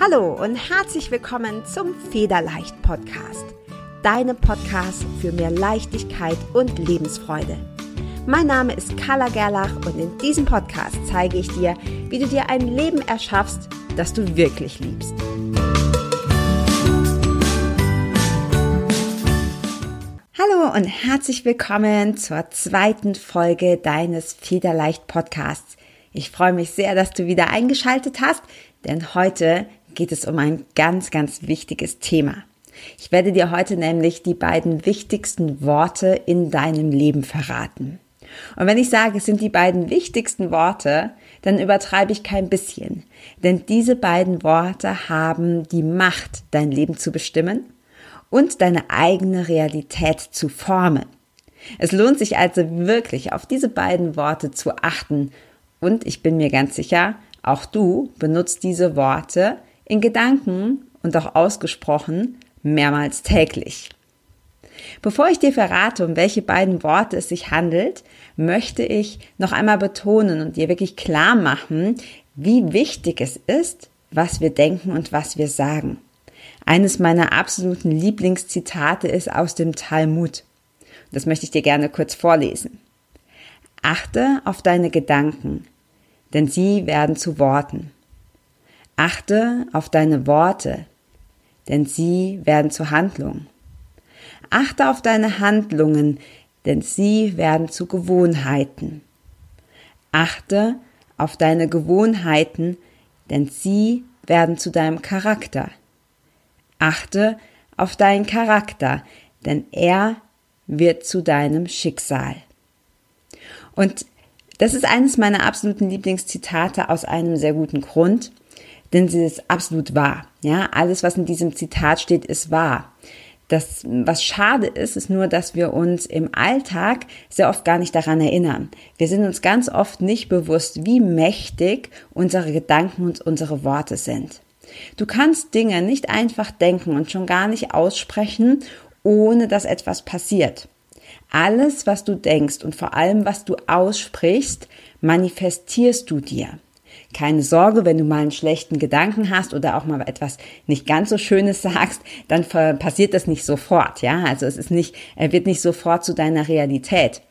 Hallo und herzlich willkommen zum Federleicht Podcast. Deinem Podcast für mehr Leichtigkeit und Lebensfreude. Mein Name ist Carla Gerlach und in diesem Podcast zeige ich dir, wie du dir ein Leben erschaffst, das du wirklich liebst. Hallo und herzlich willkommen zur zweiten Folge deines Federleicht Podcasts. Ich freue mich sehr, dass du wieder eingeschaltet hast, denn heute geht es um ein ganz, ganz wichtiges Thema. Ich werde dir heute nämlich die beiden wichtigsten Worte in deinem Leben verraten. Und wenn ich sage, es sind die beiden wichtigsten Worte, dann übertreibe ich kein bisschen. Denn diese beiden Worte haben die Macht, dein Leben zu bestimmen und deine eigene Realität zu formen. Es lohnt sich also wirklich auf diese beiden Worte zu achten. Und ich bin mir ganz sicher, auch du benutzt diese Worte in Gedanken und auch ausgesprochen mehrmals täglich. Bevor ich dir verrate, um welche beiden Worte es sich handelt, möchte ich noch einmal betonen und dir wirklich klar machen, wie wichtig es ist, was wir denken und was wir sagen. Eines meiner absoluten Lieblingszitate ist aus dem Talmud. Das möchte ich dir gerne kurz vorlesen. Achte auf deine Gedanken, denn sie werden zu Worten. Achte auf deine Worte, denn sie werden zu Handlungen. Achte auf deine Handlungen, denn sie werden zu Gewohnheiten. Achte auf deine Gewohnheiten, denn sie werden zu deinem Charakter. Achte auf deinen Charakter, denn er wird zu deinem Schicksal. Und das ist eines meiner absoluten Lieblingszitate aus einem sehr guten Grund denn sie ist absolut wahr. Ja, alles, was in diesem Zitat steht, ist wahr. Das, was schade ist, ist nur, dass wir uns im Alltag sehr oft gar nicht daran erinnern. Wir sind uns ganz oft nicht bewusst, wie mächtig unsere Gedanken und unsere Worte sind. Du kannst Dinge nicht einfach denken und schon gar nicht aussprechen, ohne dass etwas passiert. Alles, was du denkst und vor allem, was du aussprichst, manifestierst du dir. Keine Sorge, wenn du mal einen schlechten Gedanken hast oder auch mal etwas nicht ganz so Schönes sagst, dann passiert das nicht sofort, ja. Also es ist nicht, er wird nicht sofort zu deiner Realität.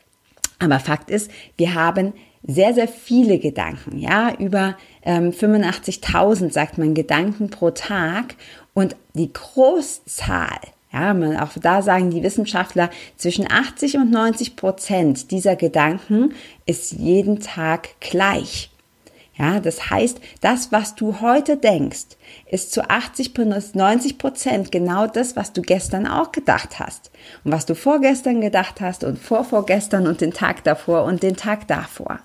Aber Fakt ist, wir haben sehr, sehr viele Gedanken, ja, über ähm, 85.000 sagt man Gedanken pro Tag und die Großzahl, ja, man, auch da sagen die Wissenschaftler, zwischen 80 und 90 Prozent dieser Gedanken ist jeden Tag gleich. Ja, das heißt, das, was du heute denkst, ist zu 80 bis 90 Prozent genau das, was du gestern auch gedacht hast. Und was du vorgestern gedacht hast und vorvorgestern und den Tag davor und den Tag davor.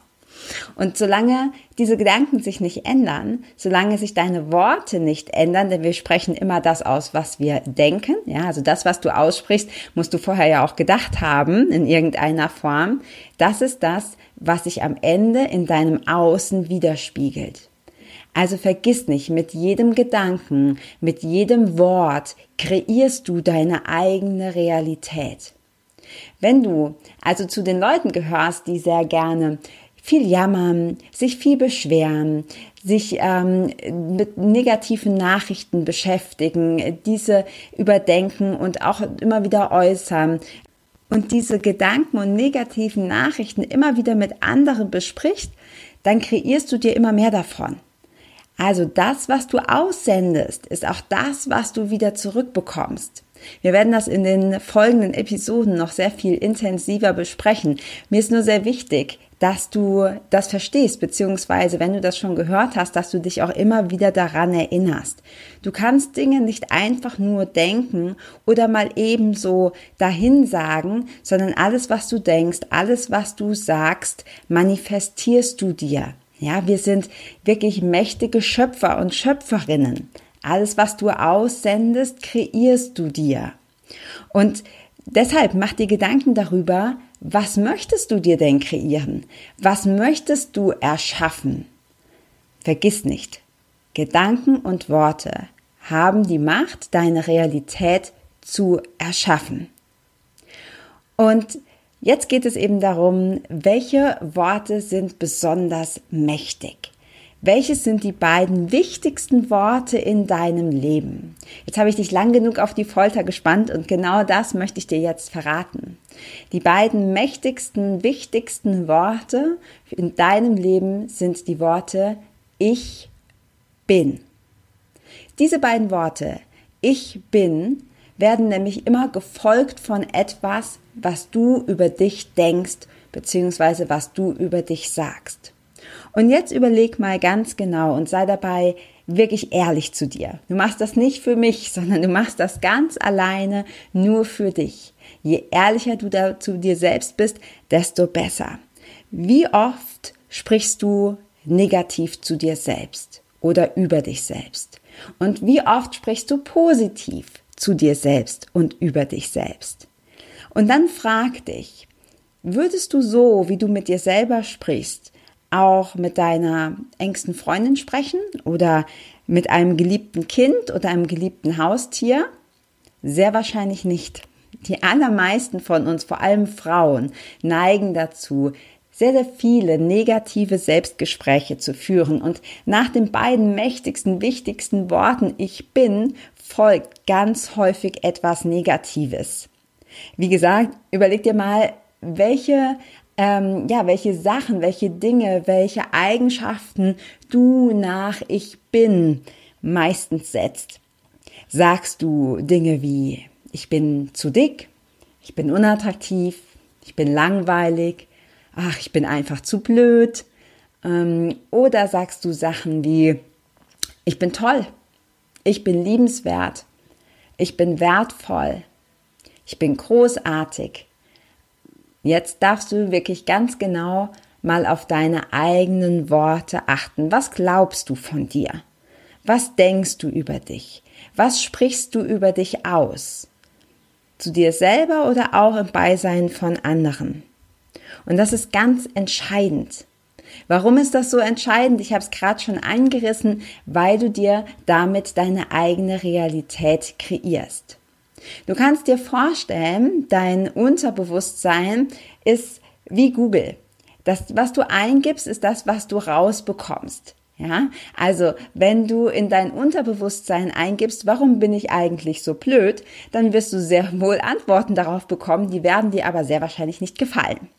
Und solange diese Gedanken sich nicht ändern, solange sich deine Worte nicht ändern, denn wir sprechen immer das aus, was wir denken, ja, also das, was du aussprichst, musst du vorher ja auch gedacht haben in irgendeiner Form, das ist das, was sich am Ende in deinem Außen widerspiegelt. Also vergiss nicht, mit jedem Gedanken, mit jedem Wort kreierst du deine eigene Realität. Wenn du also zu den Leuten gehörst, die sehr gerne viel jammern, sich viel beschweren, sich ähm, mit negativen Nachrichten beschäftigen, diese überdenken und auch immer wieder äußern und diese Gedanken und negativen Nachrichten immer wieder mit anderen besprichst, dann kreierst du dir immer mehr davon. Also das, was du aussendest, ist auch das, was du wieder zurückbekommst. Wir werden das in den folgenden Episoden noch sehr viel intensiver besprechen. Mir ist nur sehr wichtig, dass du das verstehst, beziehungsweise wenn du das schon gehört hast, dass du dich auch immer wieder daran erinnerst. Du kannst Dinge nicht einfach nur denken oder mal ebenso dahin sagen, sondern alles, was du denkst, alles, was du sagst, manifestierst du dir. Ja, wir sind wirklich mächtige Schöpfer und Schöpferinnen. Alles, was du aussendest, kreierst du dir. Und deshalb mach dir Gedanken darüber, was möchtest du dir denn kreieren? Was möchtest du erschaffen? Vergiss nicht, Gedanken und Worte haben die Macht, deine Realität zu erschaffen. Und jetzt geht es eben darum, welche Worte sind besonders mächtig? Welches sind die beiden wichtigsten Worte in deinem Leben? Jetzt habe ich dich lang genug auf die Folter gespannt und genau das möchte ich dir jetzt verraten. Die beiden mächtigsten, wichtigsten Worte in deinem Leben sind die Worte Ich bin. Diese beiden Worte Ich bin werden nämlich immer gefolgt von etwas, was du über dich denkst, beziehungsweise was du über dich sagst. Und jetzt überleg mal ganz genau und sei dabei wirklich ehrlich zu dir. Du machst das nicht für mich, sondern du machst das ganz alleine nur für dich. Je ehrlicher du da zu dir selbst bist, desto besser. Wie oft sprichst du negativ zu dir selbst oder über dich selbst? Und wie oft sprichst du positiv zu dir selbst und über dich selbst? Und dann frag dich, würdest du so, wie du mit dir selber sprichst, auch mit deiner engsten Freundin sprechen oder mit einem geliebten Kind oder einem geliebten Haustier? Sehr wahrscheinlich nicht. Die allermeisten von uns, vor allem Frauen, neigen dazu, sehr, sehr viele negative Selbstgespräche zu führen. Und nach den beiden mächtigsten, wichtigsten Worten Ich bin folgt ganz häufig etwas Negatives. Wie gesagt, überleg dir mal, welche ähm, ja, welche Sachen, welche Dinge, welche Eigenschaften du nach Ich bin meistens setzt. Sagst du Dinge wie ich bin zu dick, ich bin unattraktiv, ich bin langweilig, ach, ich bin einfach zu blöd. Ähm, oder sagst du Sachen wie ich bin toll, ich bin liebenswert, ich bin wertvoll, ich bin großartig, Jetzt darfst du wirklich ganz genau mal auf deine eigenen Worte achten. Was glaubst du von dir? Was denkst du über dich? Was sprichst du über dich aus? Zu dir selber oder auch im Beisein von anderen? Und das ist ganz entscheidend. Warum ist das so entscheidend? Ich habe es gerade schon eingerissen, weil du dir damit deine eigene Realität kreierst. Du kannst dir vorstellen, dein Unterbewusstsein ist wie Google. Das, was du eingibst, ist das, was du rausbekommst. Ja, also wenn du in dein Unterbewusstsein eingibst, warum bin ich eigentlich so blöd, dann wirst du sehr wohl Antworten darauf bekommen, die werden dir aber sehr wahrscheinlich nicht gefallen.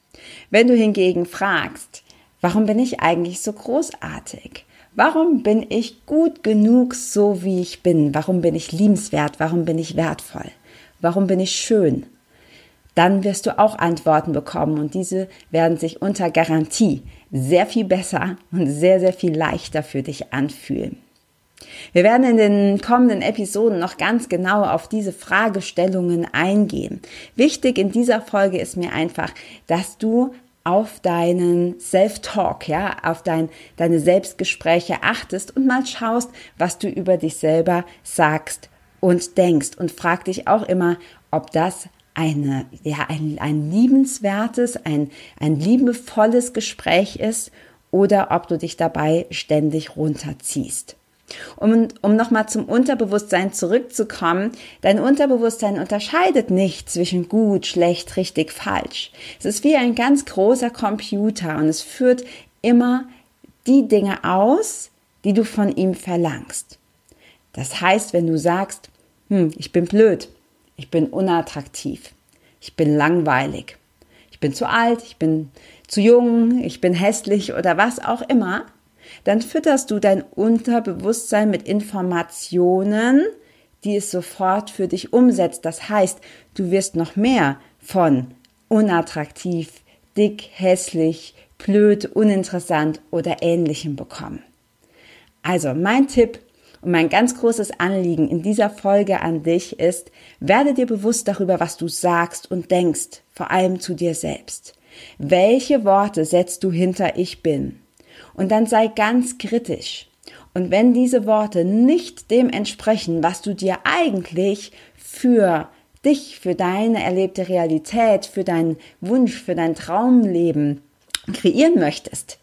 Wenn du hingegen fragst, warum bin ich eigentlich so großartig? Warum bin ich gut genug so wie ich bin? Warum bin ich liebenswert? Warum bin ich wertvoll? Warum bin ich schön? Dann wirst du auch Antworten bekommen und diese werden sich unter Garantie sehr viel besser und sehr, sehr viel leichter für dich anfühlen. Wir werden in den kommenden Episoden noch ganz genau auf diese Fragestellungen eingehen. Wichtig in dieser Folge ist mir einfach, dass du auf deinen Self-Talk, ja, auf dein, deine Selbstgespräche achtest und mal schaust, was du über dich selber sagst und denkst und frag dich auch immer, ob das eine, ja, ein, ein liebenswertes, ein, ein liebevolles Gespräch ist oder ob du dich dabei ständig runterziehst. Um, um nochmal zum Unterbewusstsein zurückzukommen, dein Unterbewusstsein unterscheidet nicht zwischen gut, schlecht, richtig, falsch. Es ist wie ein ganz großer Computer und es führt immer die Dinge aus, die du von ihm verlangst. Das heißt, wenn du sagst, hm, ich bin blöd, ich bin unattraktiv, ich bin langweilig, ich bin zu alt, ich bin zu jung, ich bin hässlich oder was auch immer, dann fütterst du dein Unterbewusstsein mit Informationen, die es sofort für dich umsetzt. Das heißt, du wirst noch mehr von unattraktiv, dick, hässlich, blöd, uninteressant oder ähnlichem bekommen. Also mein Tipp und mein ganz großes Anliegen in dieser Folge an dich ist, werde dir bewusst darüber, was du sagst und denkst, vor allem zu dir selbst. Welche Worte setzt du hinter Ich bin? Und dann sei ganz kritisch. Und wenn diese Worte nicht dem entsprechen, was du dir eigentlich für dich, für deine erlebte Realität, für deinen Wunsch, für dein Traumleben kreieren möchtest,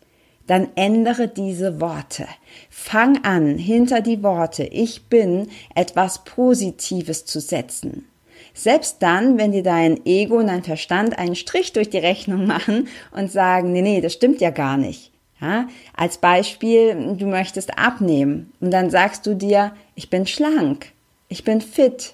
dann ändere diese Worte. Fang an, hinter die Worte Ich bin etwas Positives zu setzen. Selbst dann, wenn dir dein Ego und dein Verstand einen Strich durch die Rechnung machen und sagen, nee, nee, das stimmt ja gar nicht. Ja, als Beispiel, du möchtest abnehmen und dann sagst du dir, ich bin schlank, ich bin fit,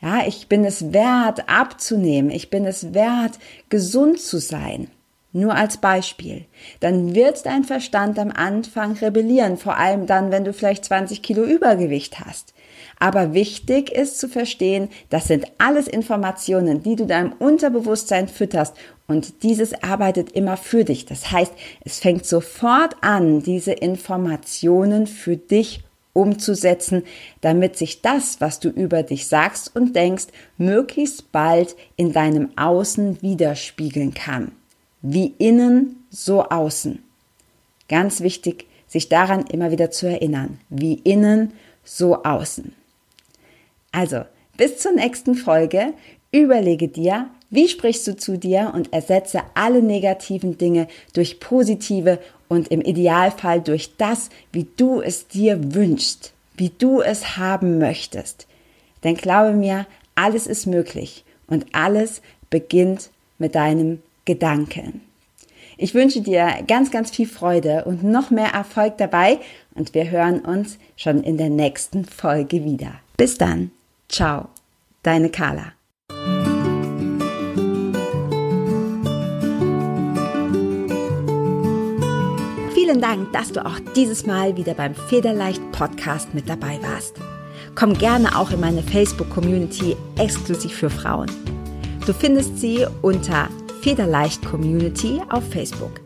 ja, ich bin es wert, abzunehmen. Ich bin es wert, gesund zu sein. Nur als Beispiel. Dann wird dein Verstand am Anfang rebellieren, vor allem dann, wenn du vielleicht 20 Kilo Übergewicht hast. Aber wichtig ist zu verstehen, das sind alles Informationen, die du deinem Unterbewusstsein fütterst und dieses arbeitet immer für dich. Das heißt, es fängt sofort an, diese Informationen für dich umzusetzen, damit sich das, was du über dich sagst und denkst, möglichst bald in deinem Außen widerspiegeln kann. Wie innen, so außen. Ganz wichtig, sich daran immer wieder zu erinnern. Wie innen, so außen. Also, bis zur nächsten Folge. Überlege dir, wie sprichst du zu dir und ersetze alle negativen Dinge durch positive und im Idealfall durch das, wie du es dir wünschst, wie du es haben möchtest. Denn glaube mir, alles ist möglich und alles beginnt mit deinem Gedanken. Ich wünsche dir ganz, ganz viel Freude und noch mehr Erfolg dabei und wir hören uns schon in der nächsten Folge wieder. Bis dann. Ciao. Deine Carla. Vielen Dank, dass du auch dieses Mal wieder beim Federleicht Podcast mit dabei warst. Komm gerne auch in meine Facebook-Community exklusiv für Frauen. Du findest sie unter Federleicht Community auf Facebook.